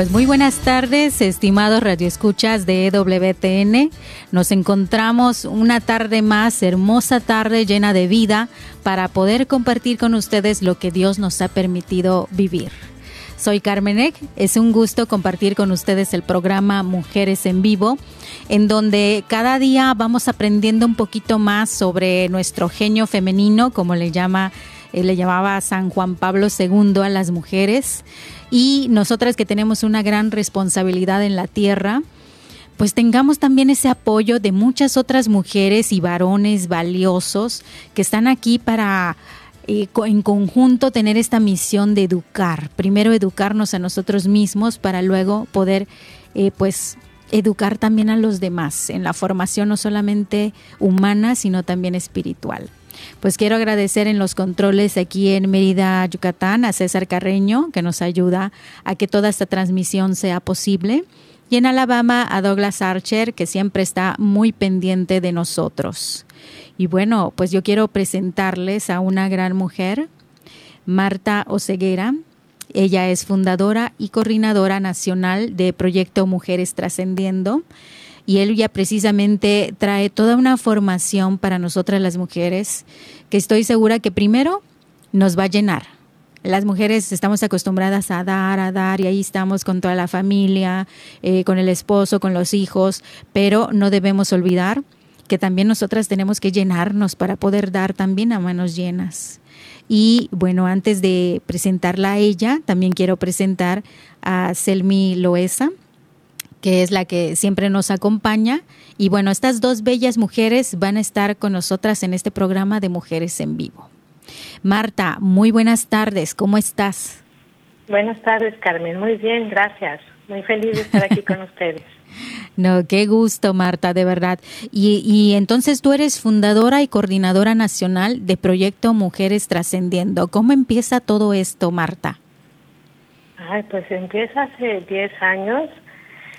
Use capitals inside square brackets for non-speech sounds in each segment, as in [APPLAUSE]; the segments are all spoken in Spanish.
Pues muy buenas tardes, estimados radioescuchas de EWTN. Nos encontramos una tarde más, hermosa tarde llena de vida, para poder compartir con ustedes lo que Dios nos ha permitido vivir. Soy Carmenek, es un gusto compartir con ustedes el programa Mujeres en Vivo, en donde cada día vamos aprendiendo un poquito más sobre nuestro genio femenino, como le llama, eh, le llamaba San Juan Pablo II a las mujeres y nosotras que tenemos una gran responsabilidad en la tierra, pues tengamos también ese apoyo de muchas otras mujeres y varones valiosos que están aquí para eh, en conjunto tener esta misión de educar. Primero educarnos a nosotros mismos para luego poder eh, pues educar también a los demás en la formación no solamente humana, sino también espiritual. Pues quiero agradecer en los controles aquí en Mérida, Yucatán, a César Carreño, que nos ayuda a que toda esta transmisión sea posible. Y en Alabama a Douglas Archer, que siempre está muy pendiente de nosotros. Y bueno, pues yo quiero presentarles a una gran mujer, Marta Oceguera. Ella es fundadora y coordinadora nacional de Proyecto Mujeres Trascendiendo y ella precisamente trae toda una formación para nosotras las mujeres que estoy segura que primero nos va a llenar. Las mujeres estamos acostumbradas a dar, a dar y ahí estamos con toda la familia, eh, con el esposo, con los hijos, pero no debemos olvidar que también nosotras tenemos que llenarnos para poder dar también a manos llenas. Y bueno, antes de presentarla a ella, también quiero presentar a Selmi Loesa, que es la que siempre nos acompaña. Y bueno, estas dos bellas mujeres van a estar con nosotras en este programa de Mujeres en Vivo. Marta, muy buenas tardes, ¿cómo estás? Buenas tardes, Carmen. Muy bien, gracias. Muy feliz de estar aquí con [LAUGHS] ustedes. No, qué gusto, Marta, de verdad. Y, y entonces tú eres fundadora y coordinadora nacional de Proyecto Mujeres Trascendiendo. ¿Cómo empieza todo esto, Marta? Ay, pues empieza hace 10 años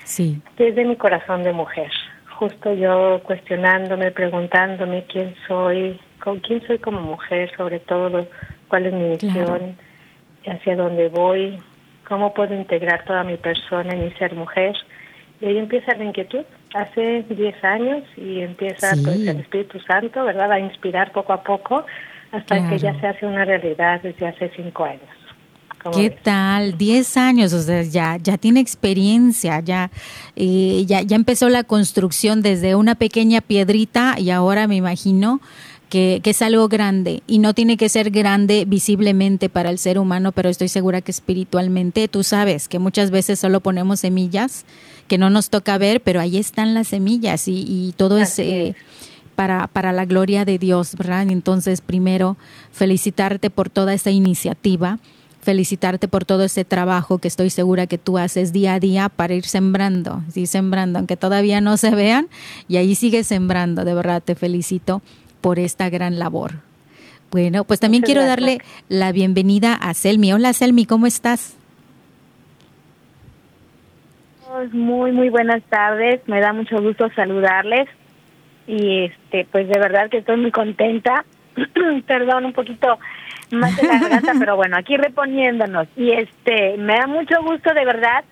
Sí, desde mi corazón de mujer. Justo yo cuestionándome, preguntándome quién soy, con quién soy como mujer, sobre todo cuál es mi misión, Claro. hacia dónde voy, cómo puedo integrar toda mi persona en mi ser mujer. Y ahí empieza la inquietud, hace 10 años, y empieza Sí. pues, el Espíritu Santo, ¿verdad?, a inspirar poco a poco hasta que ya se hace una realidad desde hace 5 años. ¿Cómo ¿Qué ves? tal? 10 años, o sea, ya, ya tiene experiencia, ya, eh, ya, ya empezó la construcción desde una pequeña piedrita y ahora me imagino que, que es algo grande y no tiene que ser grande visiblemente para el ser humano, pero estoy segura que espiritualmente, tú sabes que muchas veces solo ponemos semillas que no nos toca ver, pero ahí están las semillas y, y todo es... Eh, para, para la gloria de Dios, ¿verdad? Entonces, primero, felicitarte por toda esa iniciativa, felicitarte por todo ese trabajo que estoy segura que tú haces día a día para ir sembrando, ir sembrando, aunque todavía no se vean, y ahí sigues sembrando, de verdad te felicito por esta gran labor. Bueno, pues también Muchas quiero gracias. darle la bienvenida a Selmi. Hola Selmi, ¿cómo estás? Muy, muy buenas tardes. Me da mucho gusto saludarles. Y este, pues de verdad que estoy muy contenta. [CLEARS THROAT] Perdón, un poquito más de la garganta, pero bueno, aquí reponiéndonos. Y este, me da mucho gusto de verdad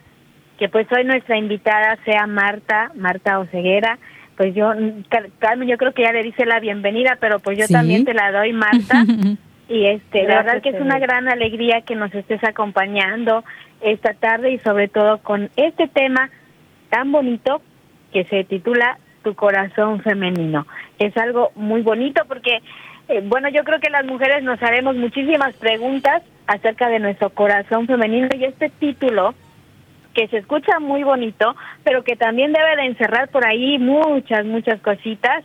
que pues hoy nuestra invitada sea Marta, Marta Oceguera. Pues yo, Car- Carmen, yo creo que ya le dice la bienvenida, pero pues yo Sí. también te la doy, Marta. [LAUGHS] Y este, de Gracias, verdad que es una gran alegría que nos estés acompañando esta tarde y sobre todo con este tema tan bonito que se titula Tu corazón femenino. Es algo muy bonito porque, eh, bueno, yo creo que las mujeres nos haremos muchísimas preguntas acerca de nuestro corazón femenino y este título que se escucha muy bonito, pero que también debe de encerrar por ahí muchas, muchas cositas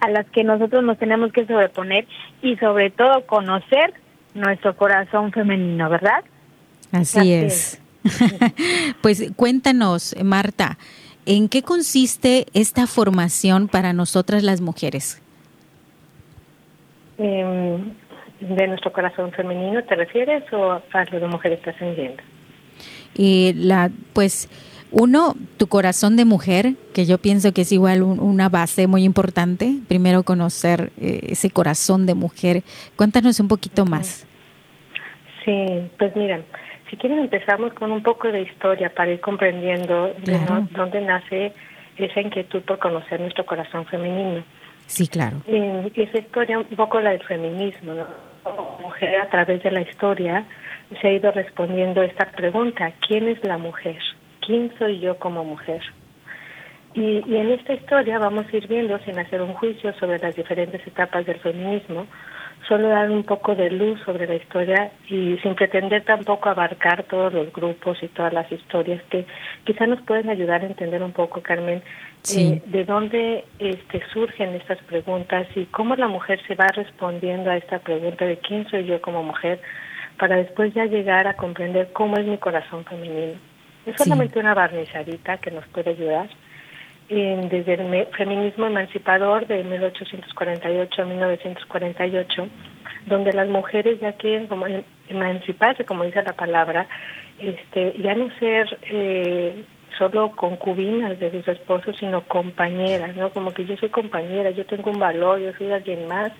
a las que nosotros nos tenemos que sobreponer y sobre todo conocer nuestro corazón femenino, ¿verdad? Así, es. [LAUGHS] pues cuéntanos, Marta, ¿en qué consiste esta formación para nosotras las mujeres? Em, ¿De nuestro corazón femenino te refieres o a lo de mujeres trascendiendo? Y la, pues, uno, tu corazón de mujer, que yo pienso que es igual una base muy importante. Primero conocer eh, ese corazón de mujer. Cuéntanos un poquito más. Sí, pues mira, si quieren empezamos con un poco de historia para ir comprendiendo de dónde nace esa inquietud por conocer nuestro corazón femenino. Sí, claro. Y esa historia, un poco la del feminismo, ¿no? mujer a través de la historia se ha ido respondiendo esta pregunta, ¿quién es la mujer? ¿Quién soy yo como mujer? Y, y, en esta historia vamos a ir viendo, sin hacer un juicio sobre las diferentes etapas del feminismo, solo dar un poco de luz sobre la historia y sin pretender tampoco abarcar todos los grupos y todas las historias que quizá nos pueden ayudar a entender un poco, Carmen, eh, de dónde este, surgen estas preguntas y cómo la mujer se va respondiendo a esta pregunta de quién soy yo como mujer para después ya llegar a comprender cómo es mi corazón femenino. Es solamente una barnizadita que nos puede ayudar. Desde el feminismo emancipador de 1848 a 1948, donde las mujeres ya quieren como em, emanciparse, como dice la palabra, este, ya no ser eh, solo concubinas de sus esposos, sino compañeras, ¿no? Como que yo soy compañera, yo tengo un valor, yo soy alguien más,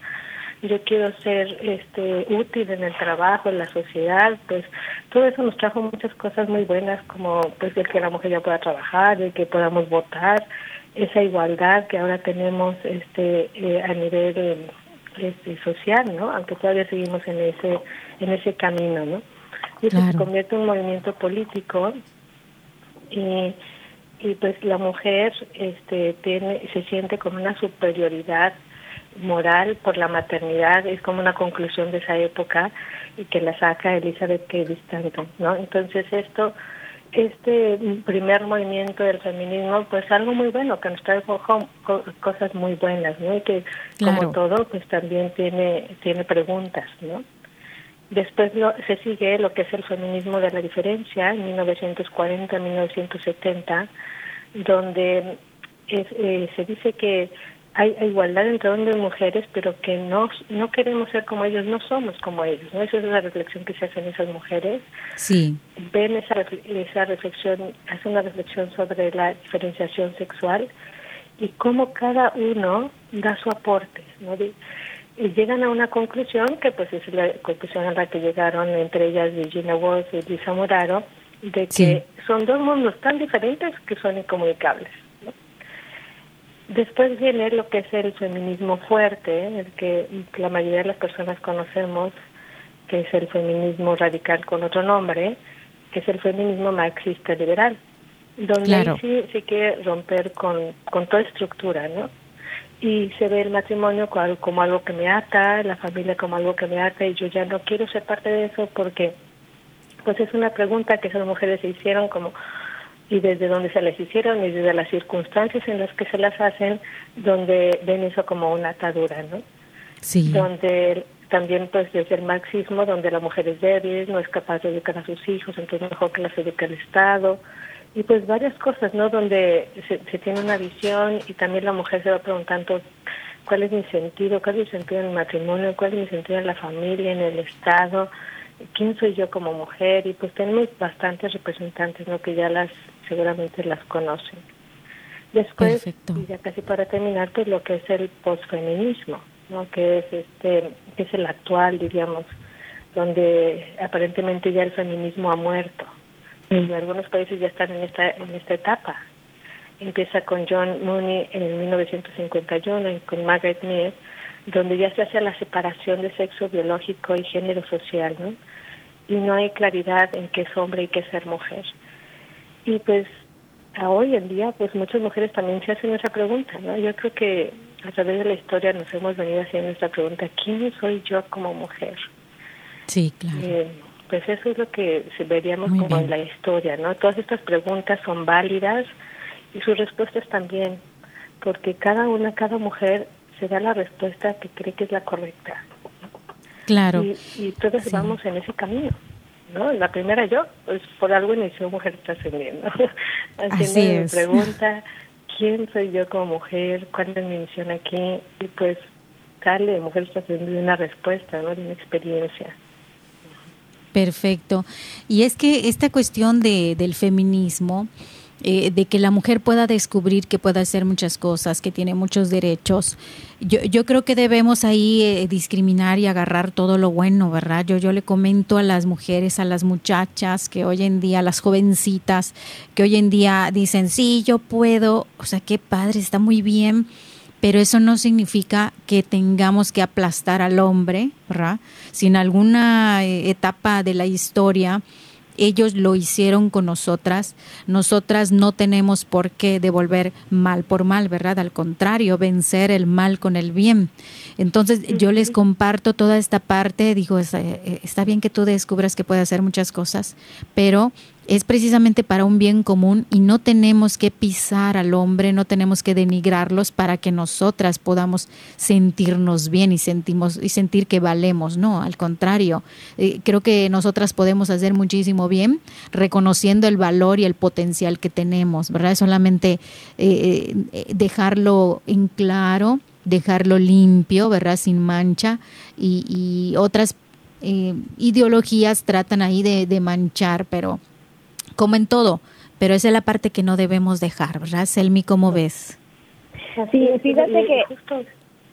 yo quiero ser este útil en el trabajo, en la sociedad, pues todo eso nos trajo muchas cosas muy buenas como pues el que la mujer ya pueda trabajar, el que podamos votar, esa igualdad que ahora tenemos este eh, a nivel este, social, ¿no? Aunque todavía seguimos en ese en ese camino, ¿no? Y eso se convierte en un movimiento político y y pues la mujer este tiene se siente con una superioridad moral por la maternidad es como una conclusión de esa época y que la saca Elizabeth K. Stanton, ¿no? Entonces esto, este primer movimiento del feminismo, pues algo muy bueno, que nos trae cosas muy buenas, ¿no? Y que como todo, pues también tiene, tiene preguntas, ¿no? Después se sigue lo que es el feminismo de la diferencia, en 1940-1970, donde eh, se dice que hay igualdad entre hombres y mujeres, pero que no, no queremos ser como ellos, no somos como ellos. ¿no? Esa es la reflexión que se hacen esas mujeres. Sí. Ven esa, esa reflexión, hacen una reflexión sobre la diferenciación sexual y cómo cada uno da su aporte. ¿no? y llegan a una conclusión, que pues es la conclusión a la que llegaron entre ellas Virginia Woolf y Lisa Muraro, de que son dos mundos tan diferentes que son incomunicables. Después viene lo que es el feminismo fuerte, el que la mayoría de las personas conocemos, que es el feminismo radical con otro nombre, que es el feminismo marxista liberal, donde sí sí quiere romper con, con toda estructura, ¿no? Y se ve el matrimonio como, como algo que me ata, la familia como algo que me ata, y yo ya no quiero ser parte de eso porque, pues es una pregunta que esas mujeres se hicieron como, y desde donde se les hicieron y desde las circunstancias en las que se las hacen, donde ven eso como una atadura, ¿no? Sí. Donde también pues desde el marxismo, donde la mujer es débil, no es capaz de educar a sus hijos, entonces mejor que las eduque el Estado, y pues varias cosas, ¿no? Donde se, se tiene una visión y también la mujer se va preguntando cuál es mi sentido, cuál es mi sentido en el matrimonio, cuál es mi sentido en la familia, en el Estado, quién soy yo como mujer, y pues tenemos bastantes representantes, ¿no? Que ya las seguramente las conocen. Después, y ya casi para terminar, pues lo que es el posfeminismo, ¿no? que es este, que es el actual, diríamos, donde aparentemente ya el feminismo ha muerto. Y algunos países ya están en esta, en esta etapa. Empieza con John Mooney en 1951 y con Margaret Mead, donde ya se hace la separación de sexo biológico y género social, ¿no? y no hay claridad en qué es hombre y qué es ser mujer. Y pues a hoy en día, pues muchas mujeres también se hacen esa pregunta, ¿no? Yo creo que a través de la historia nos hemos venido haciendo esta pregunta, ¿quién soy yo como mujer? Sí, claro. Eh, pues eso es lo que veríamos como en la historia, ¿no? Todas estas preguntas son válidas y sus respuestas también, porque cada una, cada mujer se da la respuesta que cree que es la correcta. Claro. Y, y todos vamos en ese camino. ¿No? La primera yo, pues por algo inició Mujer Trascendiendo. [LAUGHS] Así es. pregunta, ¿quién soy yo como mujer? ¿Cuál es mi misión aquí? Y pues darle Mujer Trascendiendo una respuesta, ¿no? De una experiencia. Perfecto. Y es que esta cuestión de, del feminismo, eh, de que la mujer pueda descubrir que puede hacer muchas cosas, que tiene muchos derechos. Yo, yo creo que debemos ahí eh, discriminar y agarrar todo lo bueno, ¿verdad? Yo, yo le comento a las mujeres, a las muchachas que hoy en día, las jovencitas, que hoy en día dicen, sí, yo puedo, o sea, qué padre, está muy bien pero eso no significa que tengamos que aplastar al hombre, ¿verdad? Si en alguna eh, etapa de la historia ellos lo hicieron con nosotras. Nosotras no tenemos por qué devolver mal por mal, ¿verdad? Al contrario, vencer el mal con el bien. Entonces yo les comparto toda esta parte, digo, eh, está bien que tú descubras que puede hacer muchas cosas, pero es precisamente para un bien común y no tenemos que pisar al hombre, no tenemos que denigrarlos para que nosotras podamos sentirnos bien y sentimos y sentir que valemos, no, al contrario, eh, creo que nosotras podemos hacer muchísimo bien reconociendo el valor y el potencial que tenemos, ¿verdad? Solamente eh, eh, dejarlo en claro, dejarlo limpio, ¿verdad? Sin mancha y, y otras ideologías tratan ahí de, de manchar, pero como en todo, pero esa es la parte que no debemos dejar, ¿verdad? Selmi, ¿cómo ves? Sí, fíjate que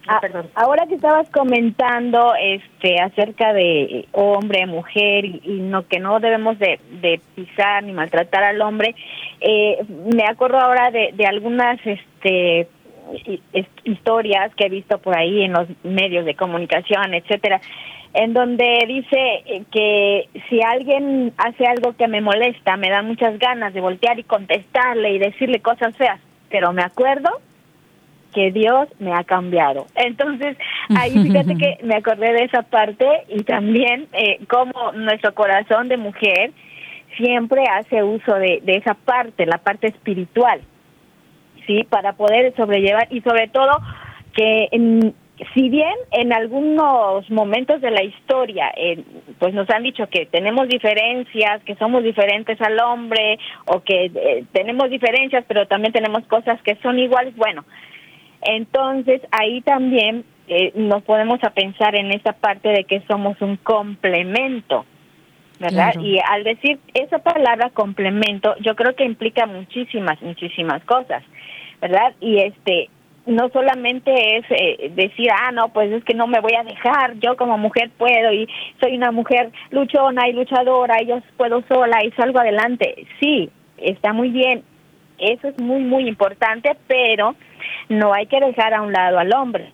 ah, ahora que estabas comentando este acerca de hombre, mujer y, no que no debemos de, pisar ni maltratar al hombre, eh, me acuerdo ahora de, de algunas este historias que he visto por ahí en los medios de comunicación, etcétera, en donde dice eh, que si alguien hace algo que me molesta, me da muchas ganas de voltear y contestarle y decirle cosas feas, pero me acuerdo que Dios me ha cambiado. Entonces, ahí fíjate que [LAUGHS] me acordé de esa parte y también eh, como nuestro corazón de mujer siempre hace uso de, de esa parte, la parte espiritual, ¿sí? Para poder sobrellevar y sobre todo que en, si bien en algunos momentos de la historia eh, pues nos han dicho que tenemos diferencias, que somos diferentes al hombre o que eh, tenemos diferencias pero también tenemos cosas que son iguales, bueno, entonces ahí también eh, nos podemos a pensar en esa parte de que somos un complemento, ¿verdad? Y al decir esa palabra complemento, yo creo que implica muchísimas, muchísimas cosas, ¿verdad? Y este no solamente es eh, decir, ah, no, pues es que no me voy a dejar, yo como mujer puedo y soy una mujer luchona y luchadora y yo puedo sola y salgo adelante. Sí, está muy bien, eso es muy, muy importante, pero no hay que dejar a un lado al hombre.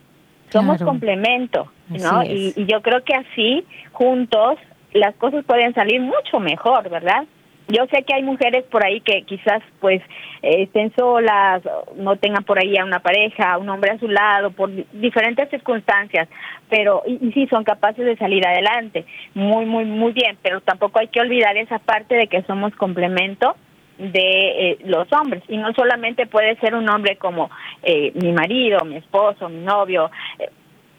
Somos complemento, ¿no? Y, y yo creo que así, juntos, las cosas pueden salir mucho mejor, ¿verdad? Yo sé que hay mujeres por ahí que quizás pues estén solas, no tengan por ahí a una pareja, un hombre a su lado, por diferentes circunstancias, pero sí son capaces de salir adelante, muy, muy, muy bien, pero tampoco hay que olvidar esa parte de que somos complemento de eh, los hombres. Y no solamente puede ser un hombre como eh, mi marido, mi esposo, mi novio, eh,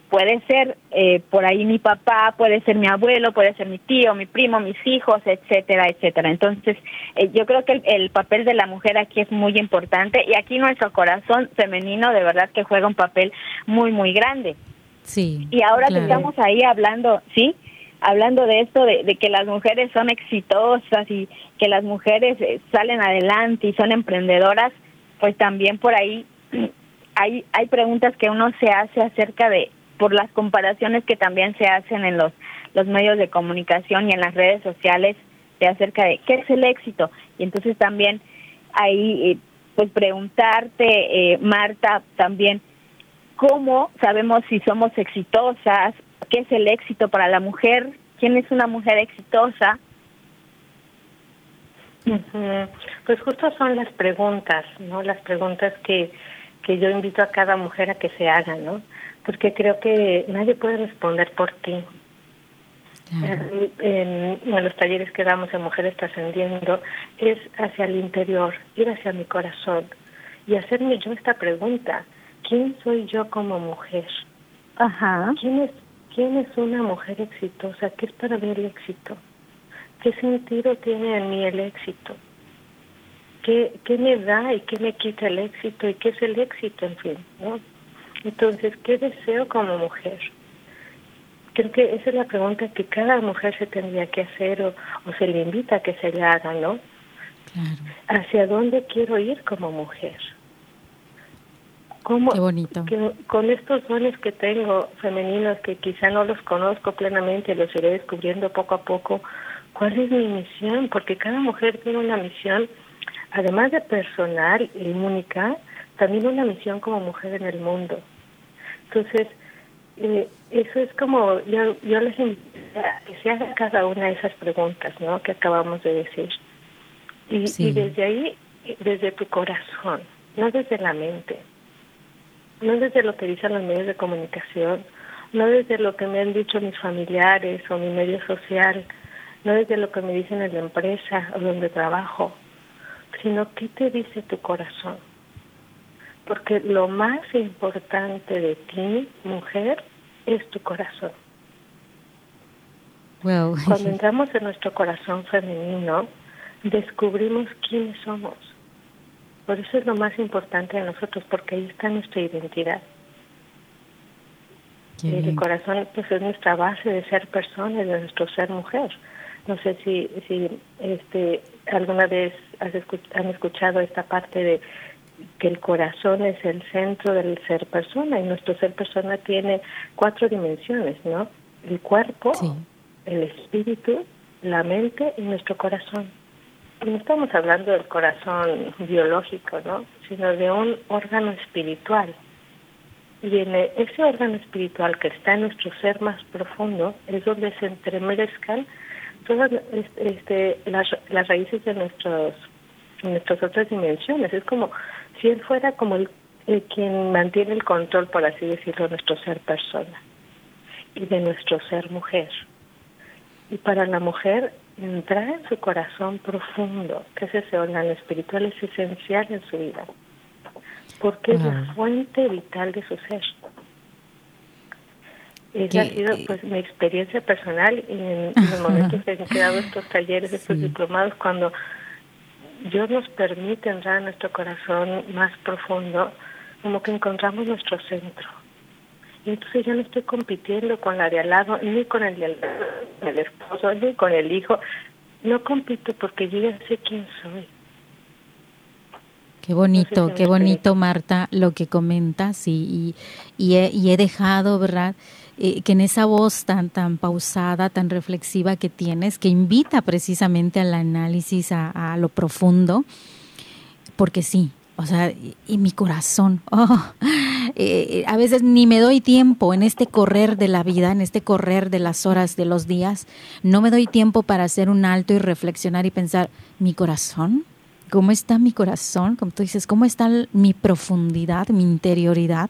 puede ser eh, por ahí mi papá, puede ser mi abuelo, puede ser mi tío, mi primo, mis hijos, etcétera, etcétera. Entonces, eh, yo creo que el, papel de la mujer aquí es muy importante y aquí nuestro corazón femenino de verdad que juega un papel muy, muy grande. Sí. Y ahora que estamos ahí hablando, ¿sí? Hablando de esto, de, de, que las mujeres son exitosas y que las mujeres eh, salen adelante y son emprendedoras, pues también por ahí [CLEARS THROAT] hay, hay preguntas que uno se hace acerca de por las comparaciones que también se hacen en los, los medios de comunicación y en las redes sociales de acerca de qué es el éxito. Y entonces también ahí, eh, pues preguntarte, eh, Marta, también, ¿cómo sabemos si somos exitosas? ¿Qué es el éxito para la mujer? quién es una mujer exitosa. Pues justo son las preguntas, ¿no? Las preguntas que, que yo invito a cada mujer a que se haga, ¿no? Porque creo que nadie puede responder por ti. En, los talleres que damos en Mujeres Trascendiendo es hacia el interior, ir hacia mi corazón y hacerme yo esta pregunta, ¿quién soy yo como mujer? Ajá. ¿Quién es, quién es una mujer exitosa? ¿Qué es para mí el éxito? ¿Qué sentido tiene en mí el éxito? ¿Qué, ¿Qué me da y qué me quita el éxito? ¿Y qué es el éxito, en fin? ¿no? Entonces, ¿qué deseo como mujer? Creo que esa es la pregunta que cada mujer se tendría que hacer o, se le invita a que se le haga, ¿no? ¿Hacia dónde quiero ir como mujer? ¿Cómo, Qué bonito. con estos dones que tengo femeninos, que quizá no los conozco plenamente, los iré descubriendo poco a poco, ¿cuál es mi misión? Porque cada mujer tiene una misión, además de personal y única, también una misión como mujer en el mundo. Entonces, eh, eso es como, yo, yo les invito a que se haga cada una de esas preguntas ¿no? que acabamos de decir. Y, y desde ahí, desde tu corazón, no desde la mente, no desde lo que dicen los medios de comunicación, no desde lo que me han dicho mis familiares o mi medio social, no desde lo que me dicen en la empresa o donde trabajo, sino qué te dice tu corazón. Porque lo más importante de ti, mujer, es tu corazón. [LAUGHS] Cuando entramos en nuestro corazón femenino, descubrimos quiénes somos. Por eso es lo más importante de nosotros, porque ahí está nuestra identidad. el corazón pues es nuestra base de ser persona, de nuestro ser mujer. No sé si, si este, alguna vez has han escuchado esta parte de que el corazón es el centro del ser persona y nuestro ser persona tiene cuatro dimensiones, ¿no? El cuerpo, el espíritu, la mente y nuestro corazón. no estamos hablando del corazón biológico, ¿no? Sino de un órgano espiritual. Y en ese órgano espiritual que está en nuestro ser más profundo es donde se entremerezcan todas este, las, las raíces de nuestros nuestras otras dimensiones. Es como si él fuera como el, quien mantiene el control, por así decirlo, de nuestro ser persona y de nuestro ser mujer. Y para la mujer, entrar en su corazón profundo, que es ese órgano espiritual, es esencial en su vida, porque es la fuente vital de su ser. Esa ha sido pues mi experiencia personal y en, los momentos que he quedado estos talleres, estos diplomados, cuando Dios nos permite entrar en nuestro corazón más profundo, como que encontramos nuestro centro. Y entonces yo no estoy compitiendo con la de al lado, ni con el, el esposo, ni con el hijo. No compito porque yo ya sé quién soy. Qué bonito, qué bonito, Marta, lo que comentas y, y, he, y he dejado, ¿verdad? Eh, que en esa voz tan, tan pausada, tan reflexiva que tienes, que invita precisamente al análisis, a, lo profundo, porque sí, o sea, y, mi corazón, [LAUGHS] oh, eh, a veces ni me doy tiempo en este correr de la vida, en este correr de las horas, de los días, no me doy tiempo para hacer un alto y reflexionar y pensar, mi corazón, ¿cómo está mi corazón? Como tú dices, ¿cómo está mi profundidad, mi interioridad?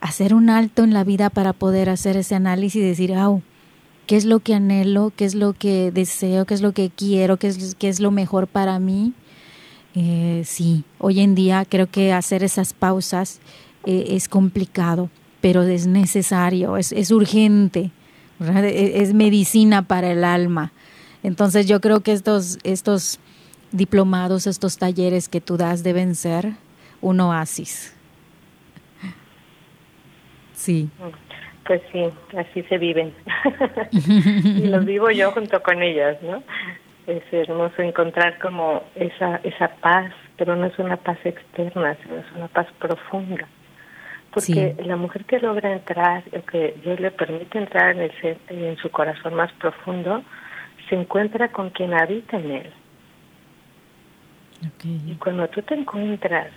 Hacer un alto en la vida para poder hacer ese análisis y decir, oh, ¿qué es lo que anhelo? ¿Qué es lo que deseo? ¿Qué es lo que quiero? ¿Qué es, qué es lo mejor para mí? Eh, sí, hoy en día creo que hacer esas pausas eh, es complicado, pero es necesario, es, es urgente, e, es, medicina para el alma. Entonces yo creo que estos, estos diplomados, estos talleres que tú das deben ser un oasis. Sí. Pues sí, así se viven. [LAUGHS] y los vivo yo junto con ellas, ¿no? Es hermoso encontrar como esa, esa paz, pero no es una paz externa, sino es una paz profunda. Porque la mujer que logra entrar, o que Dios le permite entrar en, el, en su corazón más profundo, se encuentra con quien habita en él. Y cuando tú te encuentras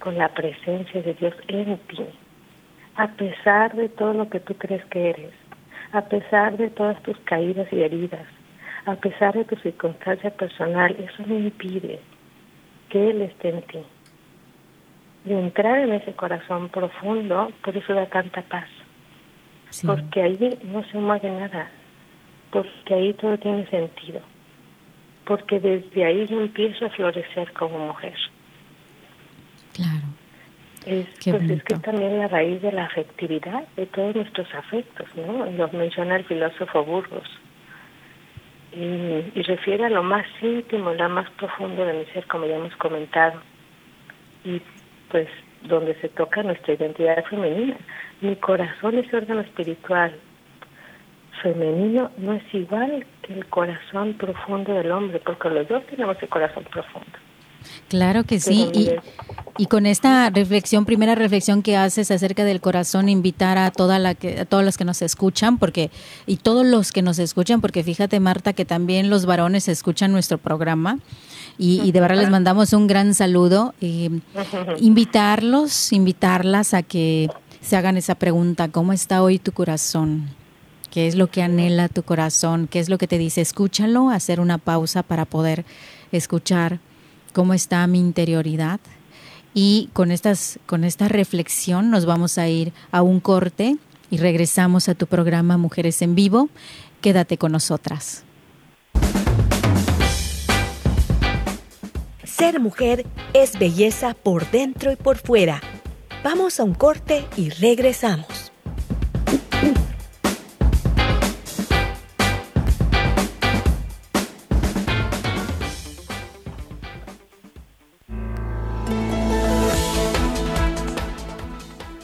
con la presencia de Dios en ti, a pesar de todo lo que tú crees que eres, a pesar de todas tus caídas y heridas, a pesar de tu circunstancia personal, eso no impide que Él esté en ti. Y entrar en ese corazón profundo, por eso da tanta paz. Porque ahí no se mueve nada, porque ahí todo tiene sentido, porque desde ahí yo empiezo a florecer como mujer. Claro. Es, pues es que también la raíz de la afectividad de todos nuestros afectos, ¿no? Los menciona el filósofo Burgos. Y, y, refiere a lo más íntimo, lo más profundo de mi ser, como ya hemos comentado. Y pues donde se toca nuestra identidad femenina. Mi corazón, ese órgano espiritual femenino, no es igual que el corazón profundo del hombre, porque los dos tenemos el corazón profundo. Claro que sí. Y, y, con esta reflexión, primera reflexión que haces acerca del corazón, invitar a toda la que, a todos los que nos escuchan, porque y todos los que nos escuchan, porque fíjate Marta que también los varones escuchan nuestro programa y, de verdad les mandamos un gran saludo. invitarlos, invitarlas a que se hagan esa pregunta, ¿cómo está hoy tu corazón? ¿Qué es lo que anhela tu corazón? ¿Qué es lo que te dice? Escúchalo, hacer una pausa para poder escuchar cómo está mi interioridad. Y con, estas, con esta reflexión nos vamos a ir a un corte y regresamos a tu programa Mujeres en Vivo. Quédate con nosotras. Ser mujer es belleza por dentro y por fuera. Vamos a un corte y regresamos.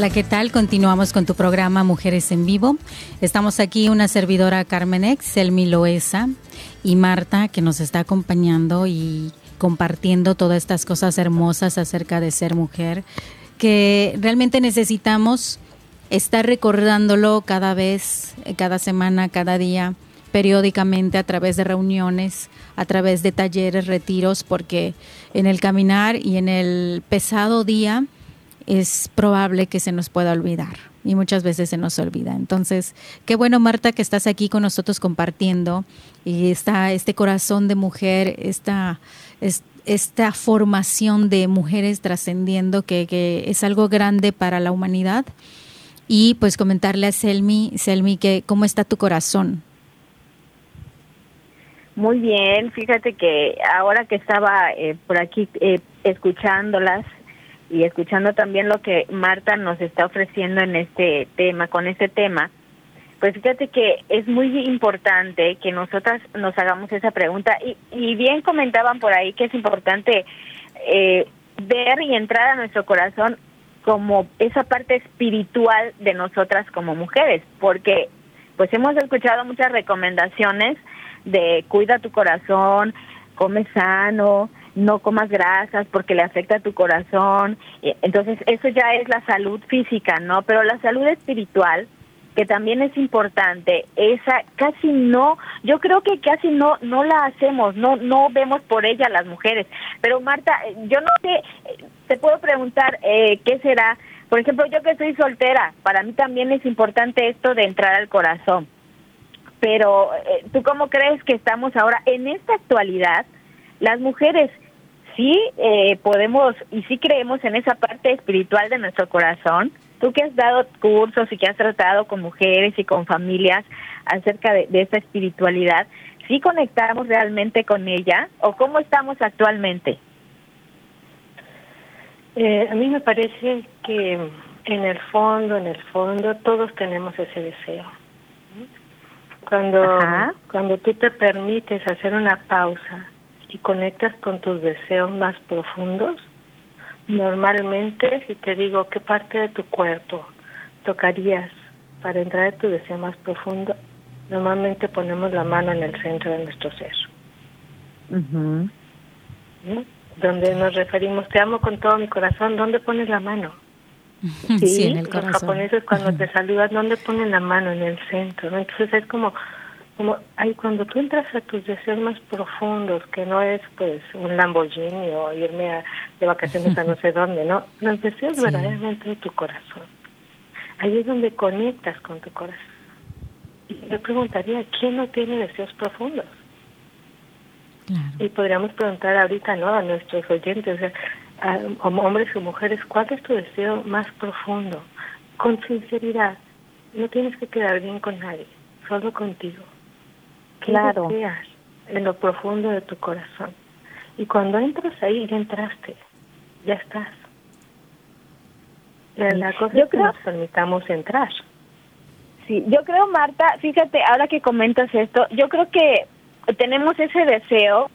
Hola, ¿qué tal? Continuamos con tu programa Mujeres en Vivo. Estamos aquí una servidora Carmen Ex, Selmi Loesa y Marta que nos está acompañando y compartiendo todas estas cosas hermosas acerca de ser mujer que realmente necesitamos estar recordándolo cada vez, cada semana, cada día, periódicamente a través de reuniones, a través de talleres, retiros, porque en el caminar y en el pesado día, es probable que se nos pueda olvidar y muchas veces se nos olvida. Entonces, qué bueno Marta que estás aquí con nosotros compartiendo y está este corazón de mujer, esta, esta formación de mujeres trascendiendo que, es algo grande para la humanidad. Y pues comentarle a Selmi, Selmi, que cómo está tu corazón. Muy bien, fíjate que ahora que estaba eh, por aquí eh, escuchándolas, y escuchando también lo que Marta nos está ofreciendo en este tema, con este tema, pues fíjate que es muy importante que nosotras nos hagamos esa pregunta. Y, y bien comentaban por ahí que es importante eh, ver y entrar a nuestro corazón como esa parte espiritual de nosotras como mujeres, porque pues hemos escuchado muchas recomendaciones de cuida tu corazón, come sano, no comas grasas porque le afecta a tu corazón. Entonces, eso ya es la salud física, ¿no? Pero la salud espiritual, que también es importante, esa casi no, yo creo que casi no no la hacemos, no no vemos por ella las mujeres. Pero Marta, yo no sé, te puedo preguntar eh, qué será por ejemplo, yo que soy soltera, para mí también es importante esto de entrar al corazón. Pero, eh, ¿tú cómo crees que estamos ahora en esta actualidad? Las mujeres sí eh, podemos y sí creemos en esa parte espiritual de nuestro corazón. Tú que has dado cursos y que has tratado con mujeres y con familias acerca de, esta espiritualidad, ¿sí conectamos realmente con ella o cómo estamos actualmente? Eh, a mí me parece que en el fondo, en el fondo, todos tenemos ese deseo. Cuando, cuando tú te permites hacer una pausa y conectas con tus deseos más profundos, normalmente si te digo qué parte de tu cuerpo tocarías para entrar en tu deseo más profundo, normalmente ponemos la mano en el centro de nuestro ser. Donde nos referimos, te amo con todo mi corazón, ¿dónde pones la mano? [LAUGHS] Sí, en el corazón. Los japoneses cuando te saludan, ¿dónde ponen la mano? En el centro, ¿no? Entonces es como como ay cuando tú entras a tus deseos más profundos que no es pues un Lamborghini o irme a, de vacaciones a no sé dónde no los deseos verdaderamente de tu corazón. Ahí es donde conectas con tu corazón. Y yo preguntaría quién no tiene deseos profundos y podríamos preguntar ahorita no a nuestros oyentes o sea a, hombres o mujeres cuál es tu deseo más profundo con sinceridad no tienes que quedar bien con nadie solo contigo claro. en lo profundo de tu corazón. Y cuando entras ahí, ya entraste, ya estás. La cosa yo es que creo, nos permitamos entrar. Sí, yo creo, Marta, fíjate, ahora que comentas esto, yo creo que tenemos ese deseo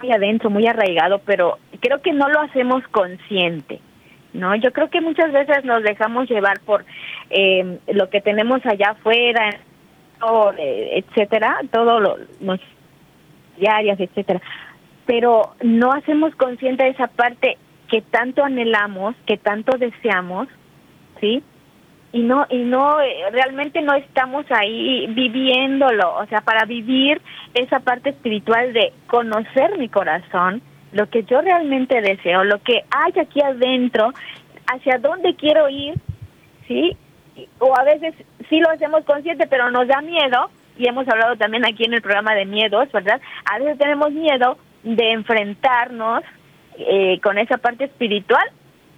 muy adentro, muy arraigado, pero creo que no lo hacemos consciente. ¿no? Yo creo que muchas veces nos dejamos llevar por eh, lo que tenemos allá afuera, etcétera, todo lo, diarias, etcétera. Pero no hacemos consciente de esa parte que tanto anhelamos, que tanto deseamos, ¿sí? Y no y no eh, realmente no estamos ahí viviéndolo, o sea, para vivir esa parte espiritual de conocer mi corazón, lo que yo realmente deseo, lo que hay aquí adentro, hacia dónde quiero ir, ¿sí? O a veces sí lo hacemos consciente, pero nos da miedo, y hemos hablado también aquí en el programa de miedos, ¿verdad? A veces tenemos miedo de enfrentarnos eh, con esa parte espiritual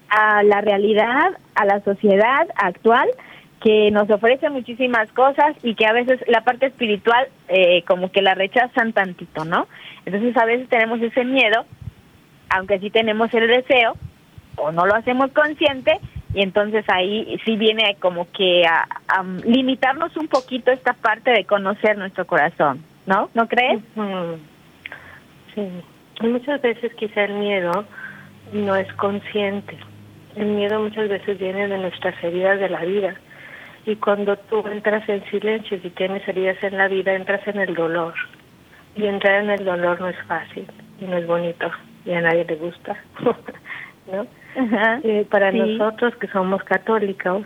a la realidad, a la sociedad actual que nos ofrece muchísimas cosas y que a veces la parte espiritual eh, como que la rechazan tantito, ¿no? Entonces a veces tenemos ese miedo, aunque sí tenemos el deseo, o no lo hacemos consciente, y entonces ahí sí viene como que a, limitarnos un poquito esta parte de conocer nuestro corazón, ¿no? ¿No crees? Sí, muchas veces quizá el miedo no es consciente. El miedo muchas veces viene de nuestras heridas de la vida. Y cuando tú entras en silencio, y tienes heridas en la vida, entras en el dolor. Y entrar en el dolor no es fácil y no es bonito y a nadie le gusta, [LAUGHS] ¿no? Eh, para nosotros que somos católicos,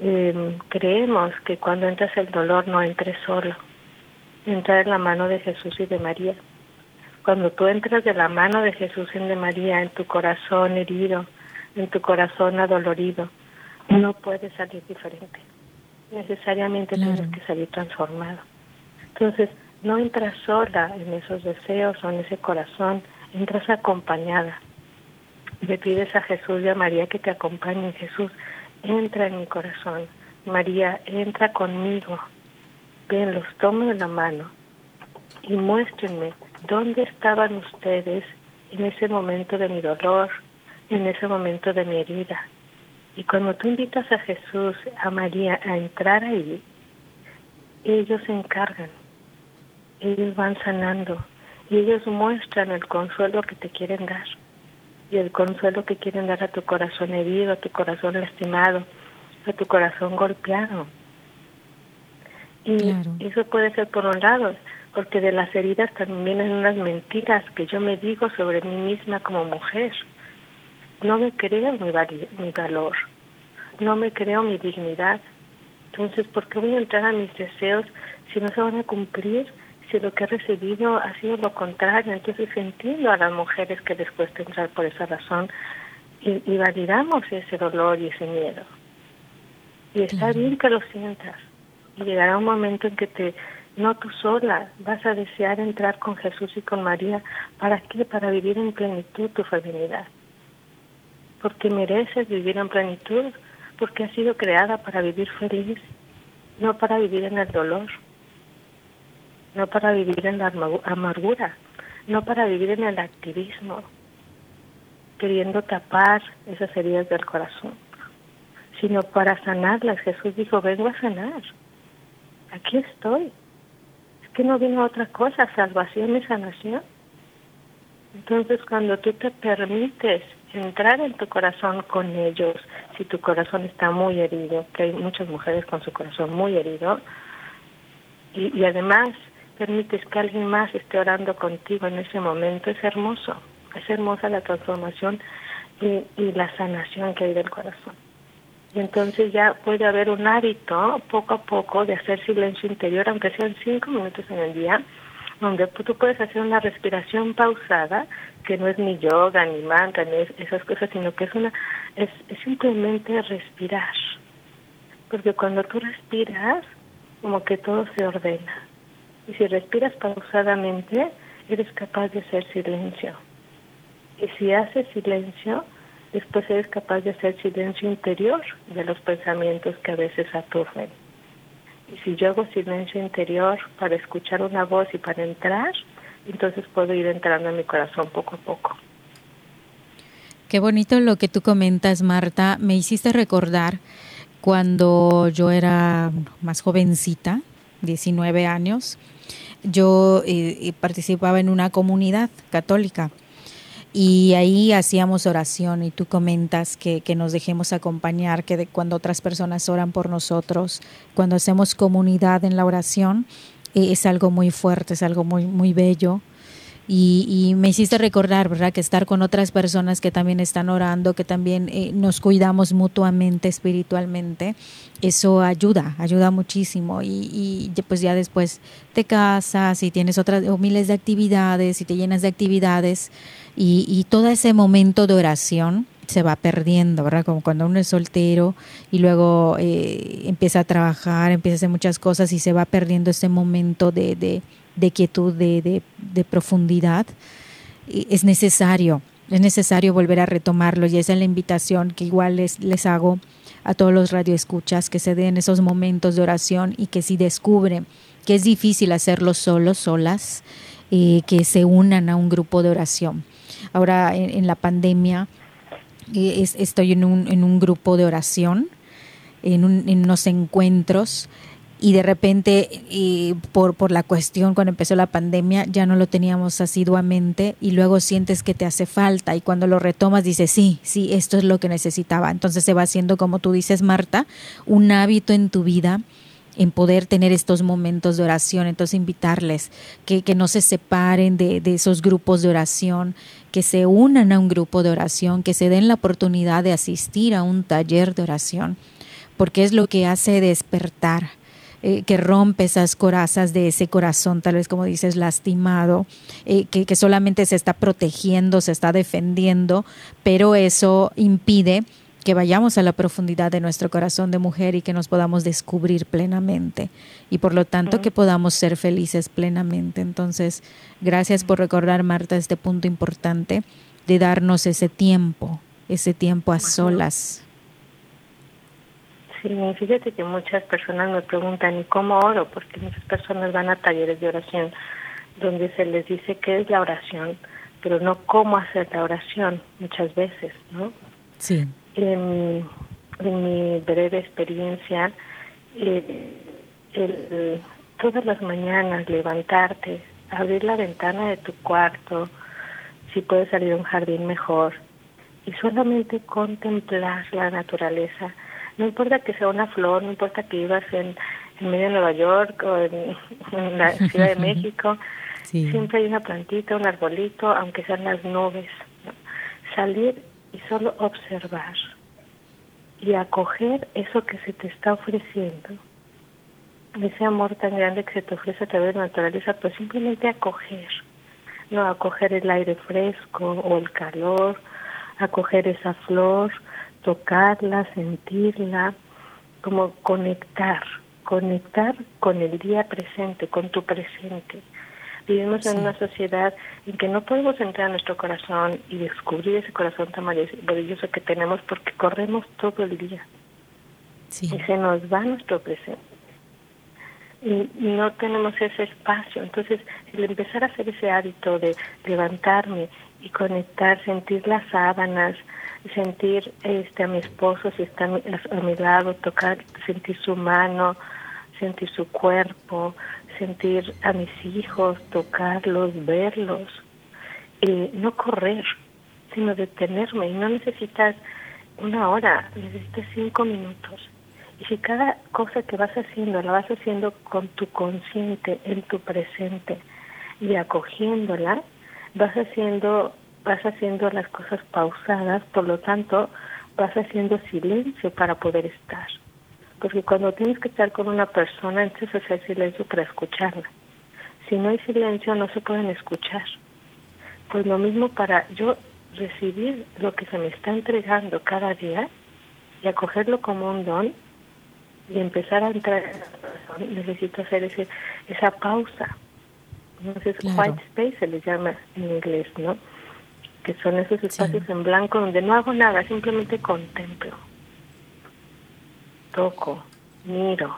eh, creemos que cuando entras el dolor no entres solo, entra en la mano de Jesús y de María. Cuando tú entras de la mano de Jesús y de María en tu corazón herido, en tu corazón adolorido, no puedes salir diferente. Necesariamente tienes que salir transformado. Entonces, no entras sola en esos deseos o en ese corazón, entras acompañada le pides a Jesús y a María que te acompañen. Jesús, entra en mi corazón. María, entra conmigo. Ven, los tomo de la mano y muéstrenme dónde estaban ustedes en ese momento de mi dolor, en ese momento de mi herida. Y cuando tú invitas a Jesús, a María, a entrar ahí, ellos se encargan, ellos van sanando y ellos muestran el consuelo que te quieren dar y el consuelo que quieren dar a tu corazón herido, a tu corazón lastimado, a tu corazón golpeado. Y eso puede ser por un lado, porque de las heridas también vienen unas mentiras que yo me digo sobre mí misma como mujer. No me creo mi, mi valor, no me creo mi dignidad. Entonces, ¿por qué voy a entrar a mis deseos si no se van a cumplir? Si lo que he recibido ha sido lo contrario. Entonces entiendo a las mujeres que les cuesta entrar por esa razón y, validamos ese dolor y ese miedo. Y está bien que lo sientas. Y llegará un momento en que te, no tú sola, vas a desear entrar con Jesús y con María. ¿Para qué? Para vivir en plenitud tu feminidad. Porque mereces vivir en plenitud, porque has sido creada para vivir feliz, no para vivir en el dolor, no para vivir en la amargura, no para vivir en el activismo, queriendo tapar esas heridas del corazón, sino para sanarlas. Jesús dijo, vengo a sanar. Aquí estoy. Es que no vino otra cosa, salvación y sanación. Entonces, cuando tú te permites entrar en tu corazón con ellos, si tu corazón está muy herido, que hay muchas mujeres con su corazón muy herido, y, y además permites que alguien más esté orando contigo en ese momento, es hermoso. Es hermosa la transformación y, y la sanación que hay del corazón. Y entonces ya puede haber un hábito poco a poco de hacer silencio interior, aunque sean cinco minutos en el día, donde tú puedes hacer una respiración pausada, que no es ni yoga, ni mantra, ni esas cosas, sino que es una es, es simplemente respirar. Porque cuando tú respiras, como que todo se ordena. Y si respiras pausadamente, eres capaz de hacer silencio. Y si haces silencio, después eres capaz de hacer silencio interior de los pensamientos que a veces aturden. Y si yo hago silencio interior para escuchar una voz y para entrar, entonces puedo ir entrando en mi corazón poco a poco. Qué bonito lo que tú comentas, Marta. Me hiciste recordar cuando yo era más jovencita, 19 años, yo eh, participaba en una comunidad católica y ahí hacíamos oración y tú comentas que, que nos dejemos acompañar, que de cuando otras personas oran por nosotros, cuando hacemos comunidad en la oración, eh, es algo muy fuerte, es algo muy, muy bello. Y, me hiciste recordar, ¿verdad? Que estar con otras personas que también están orando, que también eh, nos cuidamos mutuamente espiritualmente, eso ayuda, ayuda muchísimo. Y, y, pues ya después te casas y tienes otras o miles de actividades y te llenas de actividades y, y todo ese momento de oración se va perdiendo, ¿verdad? Como cuando uno es soltero y luego eh, empieza a trabajar, empieza a hacer muchas cosas y se va perdiendo ese momento de, de de quietud, de, de, profundidad, es necesario, es necesario volver a retomarlo y esa es la invitación que igual les, les hago a todos los radioescuchas que se den esos momentos de oración y que si descubren que es difícil hacerlo solos, solas, eh, que se unan a un grupo de oración. Ahora en, la pandemia eh, estoy en un, en un grupo de oración, en, en unos encuentros y de repente por, por la cuestión cuando empezó la pandemia ya no lo teníamos asiduamente y luego sientes que te hace falta y cuando lo retomas dices, sí, sí, esto es lo que necesitaba. Entonces se va haciendo, como tú dices, Marta, un hábito en tu vida en poder tener estos momentos de oración. Entonces invitarles que, que no se separen de, de esos grupos de oración, que se unan a un grupo de oración, que se den la oportunidad de asistir a un taller de oración, porque es lo que hace despertar eh, que rompe esas corazas de ese corazón, tal vez como dices, lastimado, eh, que, que solamente se está protegiendo, se está defendiendo, pero eso impide que vayamos a la profundidad de nuestro corazón de mujer y que nos podamos descubrir plenamente y por lo tanto que podamos ser felices plenamente. Entonces, gracias por recordar, Marta, este punto importante de darnos ese tiempo, ese tiempo a solas Sí, fíjate que muchas personas me preguntan, ¿y cómo oro? Porque muchas personas van a talleres de oración donde se les dice qué es la oración, pero no cómo hacer la oración muchas veces, ¿no? Sí. En, mi breve experiencia, eh, todas las mañanas levantarte, abrir la ventana de tu cuarto, si puedes salir a un jardín mejor, y solamente contemplar la naturaleza, no importa que sea una flor, no importa que vivas en, medio de Nueva York o en, la [LAUGHS] Ciudad de México, siempre hay una plantita, un arbolito, aunque sean las nubes. Salir y solo observar y acoger eso que se te está ofreciendo. Ese amor tan grande que se te ofrece a través de la naturaleza, pues simplemente acoger. No acoger el aire fresco o el calor, a coger esa flor, tocarla, sentirla, como conectar, conectar con el día presente, con tu presente. Vivimos en una sociedad en que no podemos entrar a nuestro corazón y descubrir ese corazón tan maravilloso que tenemos porque corremos todo el día. Y se nos va nuestro presente. Y, no tenemos ese espacio. Entonces, el empezar a hacer ese hábito de levantarme y conectar, sentir las sábanas, sentir este a mi esposo si está a mi lado, tocar, sentir su mano, sentir su cuerpo, sentir a mis hijos, tocarlos, verlos, y no correr, sino detenerme. Y no necesitas una hora, necesitas cinco minutos. Y si cada cosa que vas haciendo la vas haciendo con tu consciente, en tu presente, y acogiéndola, vas haciendo, vas haciendo las cosas pausadas, por lo tanto, vas haciendo silencio para poder estar porque cuando tienes que estar con una persona, entonces hacer silencio para escucharla. Si no hay silencio, no se pueden escuchar. Pues lo mismo para yo recibir lo que se me está entregando cada día y acogerlo como un don y empezar a entrar en la corazón, necesito hacer ese, esa pausa. Entonces, white space se le llama en inglés, ¿no? Que son esos espacios en blanco donde no hago nada, simplemente contemplo toco, miro,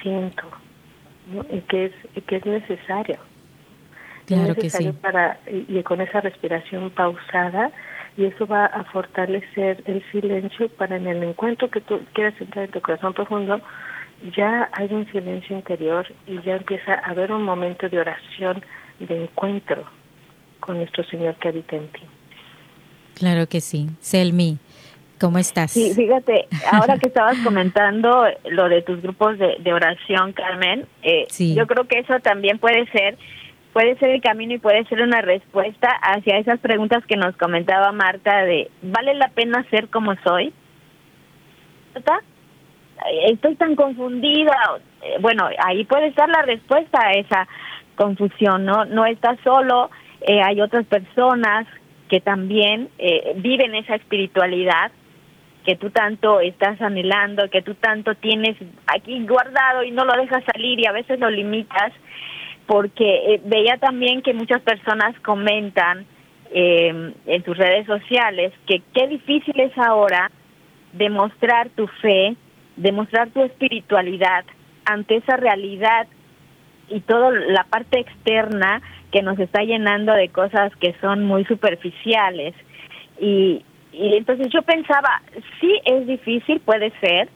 siento, y que es, que es necesario. Claro que sí. Para, y, con esa respiración pausada, y eso va a fortalecer el silencio para en el encuentro que tú quieras entrar en tu corazón profundo, ya hay un silencio interior y ya empieza a haber un momento de oración, de encuentro con nuestro Señor que habita en ti. Claro que sí. Selmi, ¿Cómo estás? Sí, fíjate, [LAUGHS] ahora que estabas comentando lo de tus grupos de, oración, Carmen, eh, yo creo que eso también puede ser puede ser el camino y puede ser una respuesta hacia esas preguntas que nos comentaba Marta de ¿vale la pena ser como soy? Estoy tan confundida. Eh, bueno, ahí puede estar la respuesta a esa confusión, ¿no? No estás solo, eh, hay otras personas que también viven esa espiritualidad que tú tanto estás anhelando, que tú tanto tienes aquí guardado y no lo dejas salir y a veces lo limitas, porque eh, veía también que muchas personas comentan eh, en tus redes sociales que qué difícil es ahora demostrar tu fe, demostrar tu espiritualidad ante esa realidad y toda la parte externa que nos está llenando de cosas que son muy superficiales. Y, y entonces yo pensaba, sí es difícil, puede ser,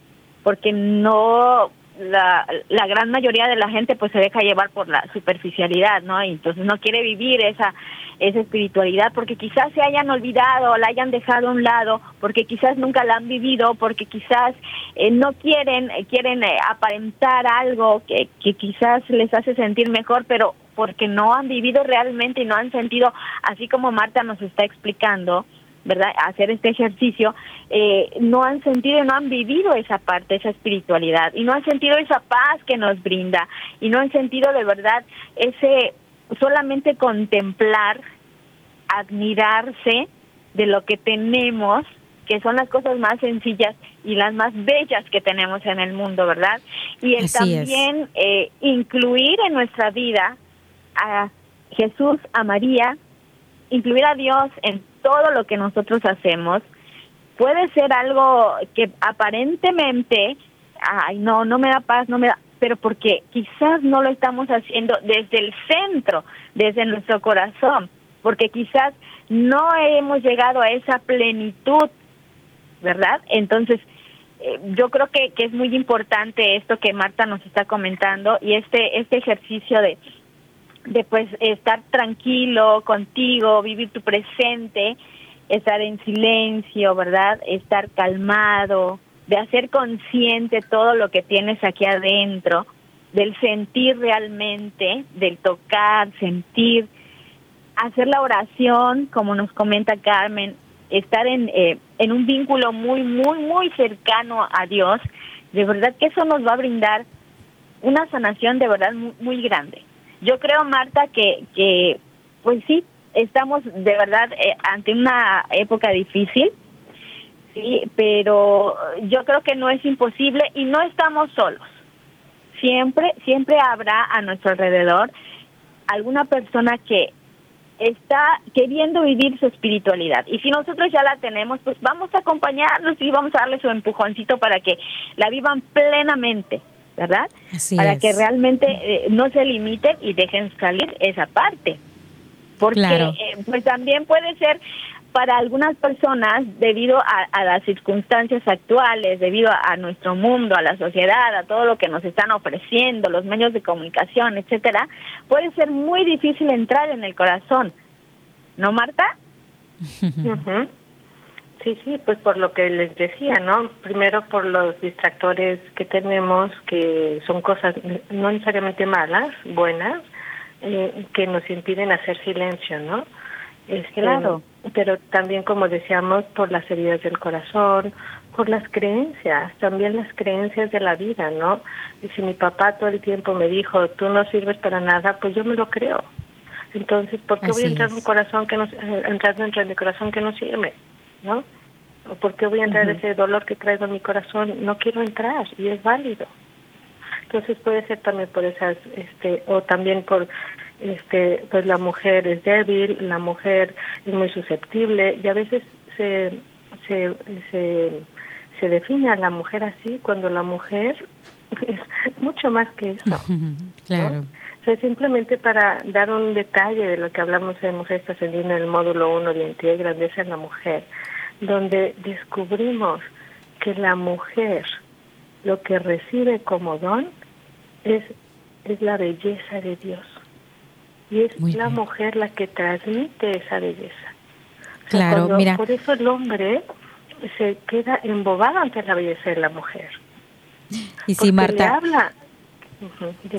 porque no la, la gran mayoría de la gente pues se deja llevar por la superficialidad, ¿no? Y entonces no quiere vivir esa esa espiritualidad porque quizás se hayan olvidado, la hayan dejado a un lado, porque quizás nunca la han vivido, porque quizás eh, no quieren eh, quieren eh, aparentar algo que, que quizás les hace sentir mejor, pero porque no han vivido realmente y no han sentido, así como Marta nos está explicando, ¿verdad? Hacer este ejercicio, eh, no han sentido, no han vivido esa parte, esa espiritualidad, y no han sentido esa paz que nos brinda, y no han sentido de verdad ese solamente contemplar, admirarse de lo que tenemos, que son las cosas más sencillas y las más bellas que tenemos en el mundo, ¿verdad? Y el también eh, incluir en nuestra vida a Jesús, a María, incluir a Dios en todo lo que nosotros hacemos puede ser algo que aparentemente, ay, no, no me da paz, no me da, pero porque quizás no lo estamos haciendo desde el centro, desde nuestro corazón, porque quizás no hemos llegado a esa plenitud, ¿verdad? Entonces, eh, yo creo que, que es muy importante esto que Marta nos está comentando y este este ejercicio de de pues estar tranquilo contigo, vivir tu presente, estar en silencio, ¿verdad? Estar calmado, de hacer consciente todo lo que tienes aquí adentro, del sentir realmente, del tocar, sentir, hacer la oración, como nos comenta Carmen, estar en, eh, en un vínculo muy, muy, muy cercano a Dios, de verdad que eso nos va a brindar una sanación de verdad muy, muy grande. Yo creo, Marta, que, que pues sí, estamos de verdad eh, ante una época difícil, sí, pero yo creo que no es imposible y no estamos solos. Siempre, siempre habrá a nuestro alrededor alguna persona que está queriendo vivir su espiritualidad. Y si nosotros ya la tenemos, pues vamos a acompañarlos y vamos a darle su empujoncito para que la vivan plenamente, ¿verdad? para que realmente eh, no se limiten y dejen salir esa parte. Porque eh, pues también puede ser para algunas personas, debido a, las circunstancias actuales, debido a, nuestro mundo, a la sociedad, a todo lo que nos están ofreciendo, los medios de comunicación, etcétera, puede ser muy difícil entrar en el corazón. ¿No, Marta? [LAUGHS] Sí, sí, pues por lo que les decía, ¿no? Primero por los distractores que tenemos, que son cosas no necesariamente malas, buenas, eh, que nos impiden hacer silencio, ¿no? Es este, claro. Pero también, como decíamos, por las heridas del corazón, por las creencias, también las creencias de la vida, ¿no? Y si mi papá todo el tiempo me dijo, tú no sirves para nada, pues yo me lo creo. Entonces, ¿por qué voy a entrar en mi corazón que no, eh, entrar dentro de mi corazón que no sirve? ¿No? ¿O por qué voy a entrar ese dolor que traigo en mi corazón? No quiero entrar y es válido. Entonces puede ser también por esas, este, o también por este pues la mujer es débil, la mujer es muy susceptible y a veces se se, se, define a la mujer así cuando la mujer [LAUGHS] es mucho más que eso. [LAUGHS] claro. simplemente para dar un detalle de lo que hablamos de Mujer Trascendiendo en el módulo 1 de Identidad y Grandeza en la Mujer, donde descubrimos que la mujer lo que recibe como don es, es la belleza de Dios. Y es la mujer la que transmite esa belleza. claro, mira. Por eso el hombre se queda embobado ante la belleza de la mujer. Y si Marta. habla.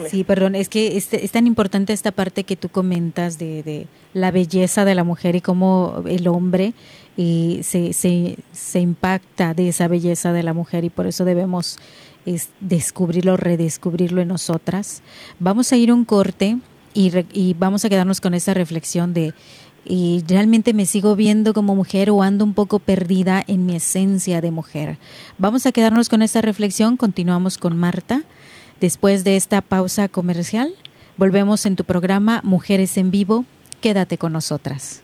sí, perdón, es que es, es, tan importante esta parte que tú comentas de, de la belleza de la mujer y cómo el hombre eh, se, se, se impacta de esa belleza de la mujer y por eso debemos es, descubrirlo, redescubrirlo en nosotras. Vamos a ir un corte y, vamos a quedarnos con esa reflexión de y realmente me sigo viendo como mujer o ando un poco perdida en mi esencia de mujer. Vamos a quedarnos con esta reflexión, continuamos con Marta. Después de esta pausa comercial, volvemos en tu programa Mujeres en Vivo. Quédate con nosotras.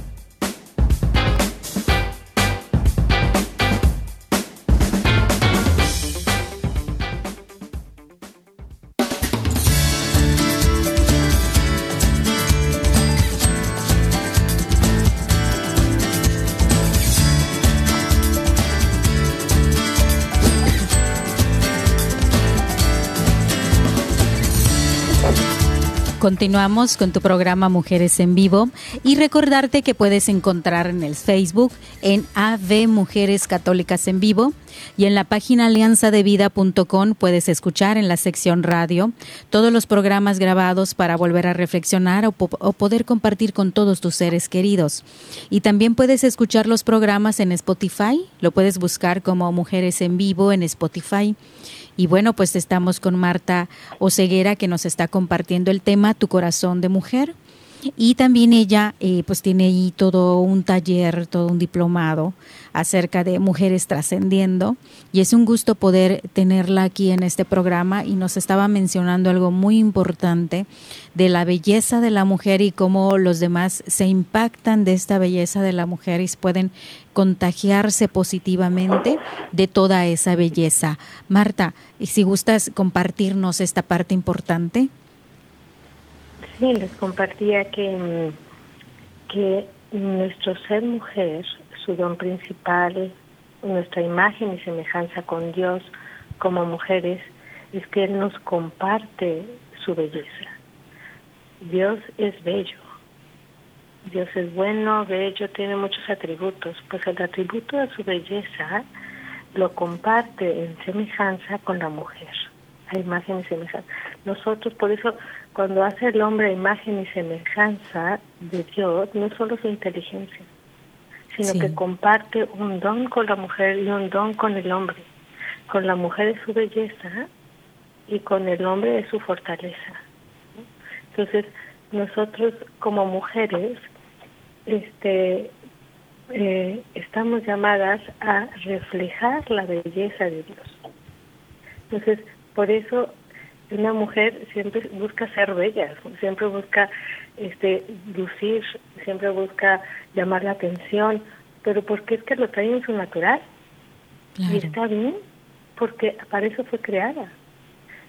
Continuamos con tu programa Mujeres en Vivo y recordarte que puedes encontrar en el Facebook en AV Mujeres Católicas en Vivo y en la página alianzadevida.com puedes escuchar en la sección radio todos los programas grabados para volver a reflexionar o, o, poder compartir con todos tus seres queridos. Y también puedes escuchar los programas en Spotify, lo puedes buscar como Mujeres en Vivo en Spotify. Y bueno, pues estamos con Marta Oceguera que nos está compartiendo el tema Tu corazón de mujer. Y también ella eh, pues tiene ahí todo un taller, todo un diplomado acerca de mujeres trascendiendo. Y es un gusto poder tenerla aquí en este programa y nos estaba mencionando algo muy importante de la belleza de la mujer y cómo los demás se impactan de esta belleza de la mujer y pueden contagiarse positivamente de toda esa belleza. Marta, si gustas compartirnos esta parte importante. Sí, les compartía que, que nuestro ser mujer, su don principal, nuestra imagen y semejanza con Dios como mujeres, es que Él nos comparte su belleza. Dios es bello. Dios es bueno, bello, tiene muchos atributos. Pues el atributo de su belleza lo comparte en semejanza con la mujer, a imagen y semejanza. Nosotros, por eso, cuando hace el hombre imagen y semejanza de Dios, no es solo su inteligencia, sino que comparte un don con la mujer y un don con el hombre. Con la mujer es su belleza y con el hombre es su fortaleza. Entonces, nosotros como mujeres este, eh, estamos llamadas a reflejar la belleza de Dios. Entonces, por eso una mujer siempre busca ser bella, siempre busca este lucir, siempre busca llamar la atención, pero porque es que lo trae en su natural. Y está bien, porque para eso fue creada.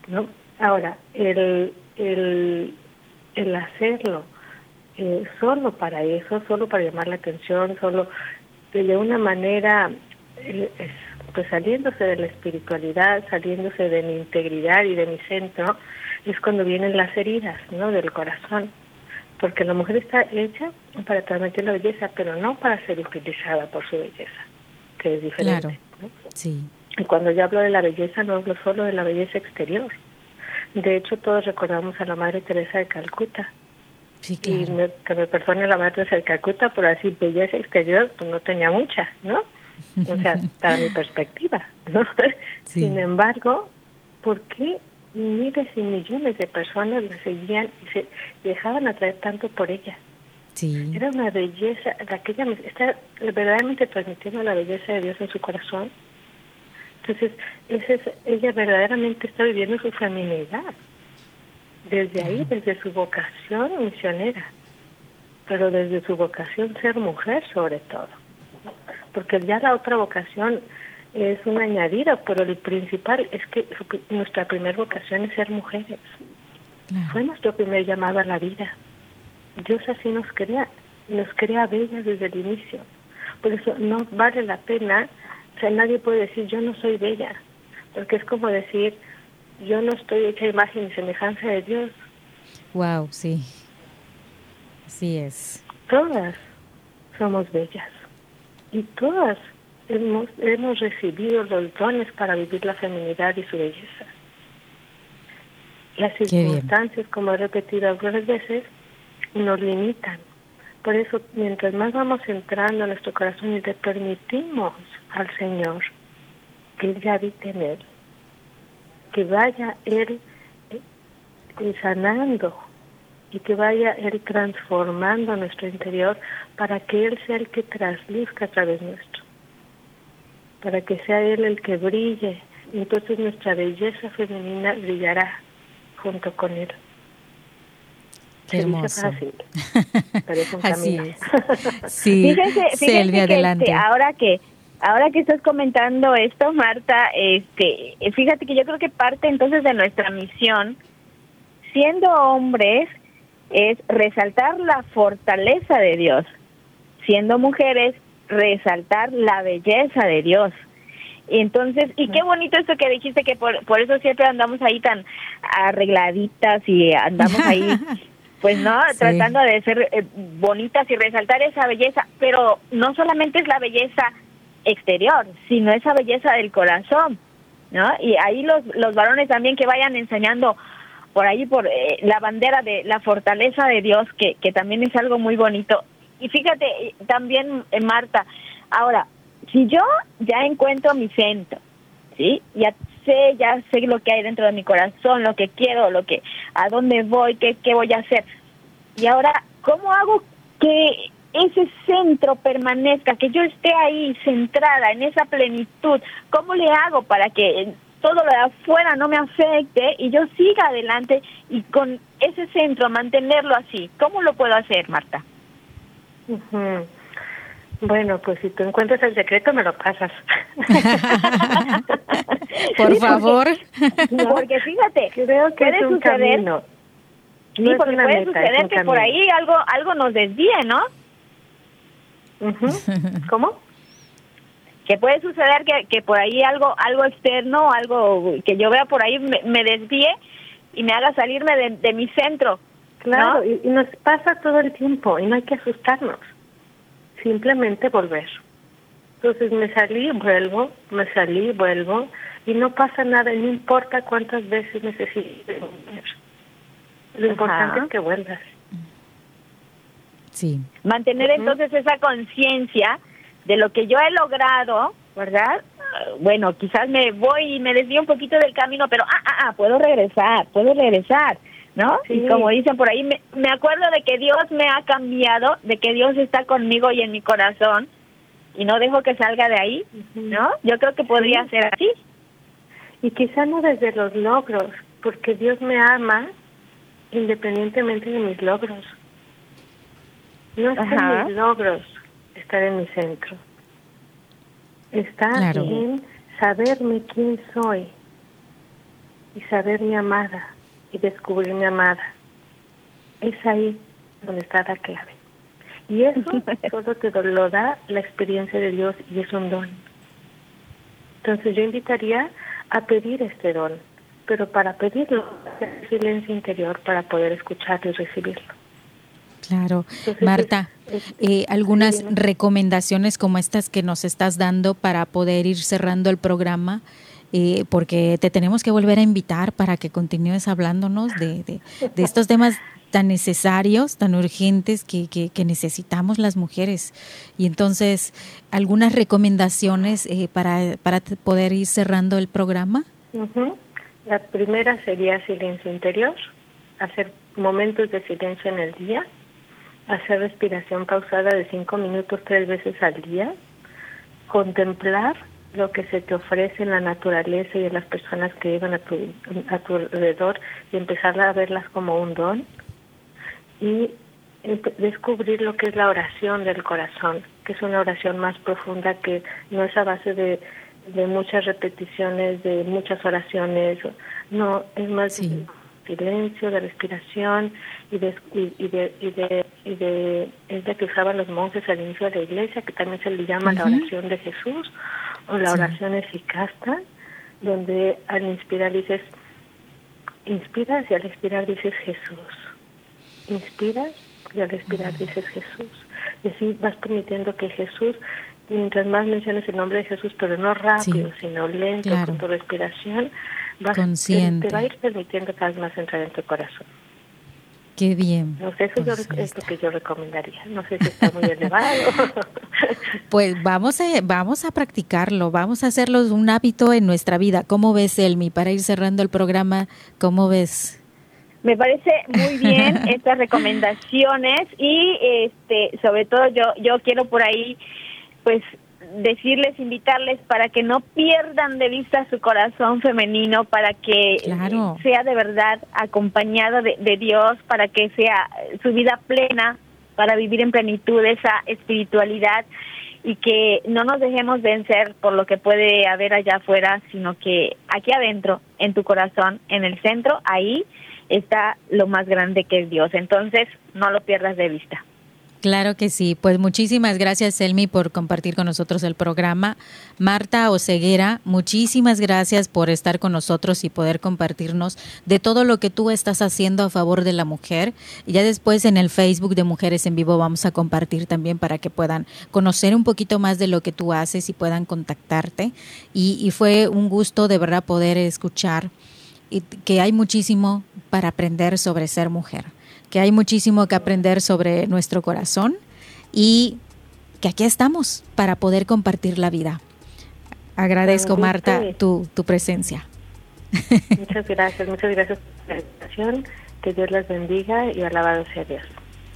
¿no? Ahora, el, el, el hacerlo eh, solo para eso, solo para llamar la atención, solo de una manera, eh, pues saliéndose de la espiritualidad, saliéndose de mi integridad y de mi centro, es cuando vienen las heridas, ¿no? Del corazón. Porque la mujer está hecha para transmitir la belleza, pero no para ser utilizada por su belleza, que es diferente. Sí. Y cuando yo hablo de la belleza, no hablo solo de la belleza exterior. De hecho, todos recordamos a la Madre Teresa de Calcuta, Sí, y que me perdone la madre de Calcuta, por así belleza exterior, pues no tenía mucha, ¿no? O sea, para mi perspectiva, ¿no? [LAUGHS] Sin embargo, ¿por qué miles y millones de personas la seguían y se dejaban atraer tanto por ella? Sí. Era una belleza, la que ella está verdaderamente transmitiendo la belleza de Dios en su corazón. Entonces, ese es, ella verdaderamente está viviendo su feminidad desde ahí, desde su vocación misionera, pero desde su vocación ser mujer sobre todo. Porque ya la otra vocación es una añadida, pero el principal es que nuestra primera vocación es ser mujeres. Fue nuestro primer llamado a la vida. Dios así nos crea, nos crea bellas desde el inicio. Por eso no vale la pena, o sea, nadie puede decir yo no soy bella, porque es como decir, yo no estoy hecha imagen y semejanza de Dios. Wow, sí. Así es. Todas somos bellas y todas hemos, hemos recibido los dones para vivir la feminidad y su belleza. Las circunstancias, como he repetido algunas veces, nos limitan. Por eso, mientras más vamos entrando en nuestro corazón y le permitimos al Señor que Él ya habite en Él, que vaya Él eh, sanando y que vaya Él transformando nuestro interior para que Él sea el que trasluzca a través nuestro, para que sea Él el que brille. Y entonces nuestra belleza femenina brillará junto con Él. Qué hermoso. Fácil, [LAUGHS] pero es un Así camino. es. [LAUGHS] Sí, fíjense, fíjense que, adelante. este, ahora que ahora que estás comentando esto, Marta, este, fíjate que yo creo que parte entonces de nuestra misión, siendo hombres, es resaltar la fortaleza de Dios. Siendo mujeres, resaltar la belleza de Dios. Y entonces, y qué bonito esto que dijiste, que por, por eso siempre andamos ahí tan arregladitas y andamos ahí, [LAUGHS] pues no, Sí. tratando de ser eh, bonitas y resaltar esa belleza, pero no solamente es la belleza exterior, sino esa belleza del corazón, ¿no? Y ahí los, los varones también que vayan enseñando por ahí por eh, la bandera de la fortaleza de Dios, que, que también es algo muy bonito. Y fíjate, eh, también, eh, Marta, ahora, si yo ya encuentro mi centro, ¿sí? Ya sé, ya sé lo que hay dentro de mi corazón, lo que quiero, lo que, a dónde voy, qué, qué voy a hacer. Y ahora, ¿cómo hago que ese centro permanezca, que yo esté ahí centrada en esa plenitud? ¿Cómo le hago para que todo lo de afuera no me afecte y yo siga adelante y con ese centro mantenerlo así? ¿Cómo lo puedo hacer, Marta? Ujú. Bueno, pues si tú encuentras el secreto, me lo pasas. [LAUGHS] Por Sí, porque- favor. Porque fíjate, [LAUGHS] Creo que puede es un suceder, camino. sí, No es porque una puede meta, es suceder un que por ahí algo algo nos desvíe, ¿no? ¿Cómo? Que puede suceder que, que por ahí algo algo externo, algo que yo vea por ahí me, me desvíe y me haga salirme de, mi centro. Claro, y, nos pasa todo el tiempo y no hay que asustarnos. Simplemente volver. Entonces me salí, vuelvo, me salí, vuelvo y no pasa nada, no importa cuántas veces necesites volver. Lo importante es que vuelvas. Sí. Mantener entonces esa conciencia de lo que yo he logrado, ¿verdad? Bueno, quizás me voy y me desvío un poquito del camino, pero ah, ah, ah, puedo regresar, puedo regresar, ¿no? Y como dicen por ahí, me, me acuerdo de que Dios me ha cambiado, de que Dios está conmigo y en mi corazón, y no dejo que salga de ahí, ¿no? Yo creo que podría ser así. Y quizá no desde los logros, porque Dios me ama independientemente de mis logros. No en mis logros estar en mi centro. Está en saberme quién soy y saber mi amada y descubrir mi amada. Es ahí donde está la clave. Y eso [LAUGHS] todo te lo da la experiencia de Dios y es un don. Entonces yo invitaría a pedir este don, pero para pedirlo, silencio interior para poder escucharlo y recibirlo. Claro. Marta, eh, algunas recomendaciones como estas que nos estás dando para poder ir cerrando el programa, eh, porque te tenemos que volver a invitar para que continúes hablándonos de, de, estos temas tan necesarios, tan urgentes que, que, necesitamos las mujeres. Y entonces, algunas recomendaciones eh, para, para poder ir cerrando el programa. La primera sería silencio interior, hacer momentos de silencio en el día hacer respiración pausada de cinco minutos tres veces al día, contemplar lo que se te ofrece en la naturaleza y en las personas que viven a tu, a tu alrededor y empezar a verlas como un don y descubrir lo que es la oración del corazón, que es una oración más profunda que no es a base de, de muchas repeticiones, de muchas oraciones, no, es más silencio, de respiración y de, y, de, y de, y de, es de que usaban los monjes al inicio de la iglesia, que también se le llama la oración de Jesús o la oración eficasta, donde al inspirar dices, inspiras y al expirar dices Jesús. Inspiras y al expirar dices Jesús. Y así vas permitiendo que Jesús, mientras más menciones el nombre de Jesús, pero no rápido, sino lento, con tu respiración, consciente. Te, va a ir permitiendo cada vez más entrar en tu corazón. Qué bien. No sé, eso pues es lo que yo recomendaría. No sé si está muy elevado. [LAUGHS] pues vamos a, vamos a practicarlo, vamos a hacerlo un hábito en nuestra vida. ¿Cómo ves, Elmi? Para ir cerrando el programa, ¿cómo ves? Me parece muy bien [LAUGHS] estas recomendaciones y este sobre todo yo yo quiero por ahí pues decirles, invitarles para que no pierdan de vista su corazón femenino, para que sea de verdad acompañado de, de, Dios, para que sea su vida plena, para vivir en plenitud esa espiritualidad y que no nos dejemos vencer por lo que puede haber allá afuera, sino que aquí adentro, en tu corazón, en el centro, ahí está lo más grande que es Dios. Entonces, no lo pierdas de vista. Claro que sí. Pues muchísimas gracias, Elmi, por compartir con nosotros el programa. Marta Oceguera, muchísimas gracias por estar con nosotros y poder compartirnos de todo lo que tú estás haciendo a favor de la mujer. Ya después en el Facebook de Mujeres en Vivo vamos a compartir también para que puedan conocer un poquito más de lo que tú haces y puedan contactarte. Y, y fue un gusto de verdad poder escuchar y que hay muchísimo para aprender sobre ser mujer que hay muchísimo que aprender sobre nuestro corazón y que aquí estamos para poder compartir la vida. Agradezco, Marta, tu, tu presencia. Muchas gracias, muchas gracias por la invitación. Que Dios las bendiga y alabado sea Dios.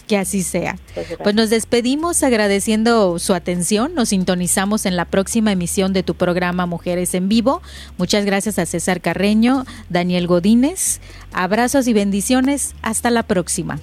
Que así sea. Pues nos despedimos agradeciendo su atención. Nos sintonizamos en la próxima emisión de tu programa Mujeres en Vivo. Muchas gracias a César Carreño, Daniel Godínez. Abrazos y bendiciones. Hasta la próxima.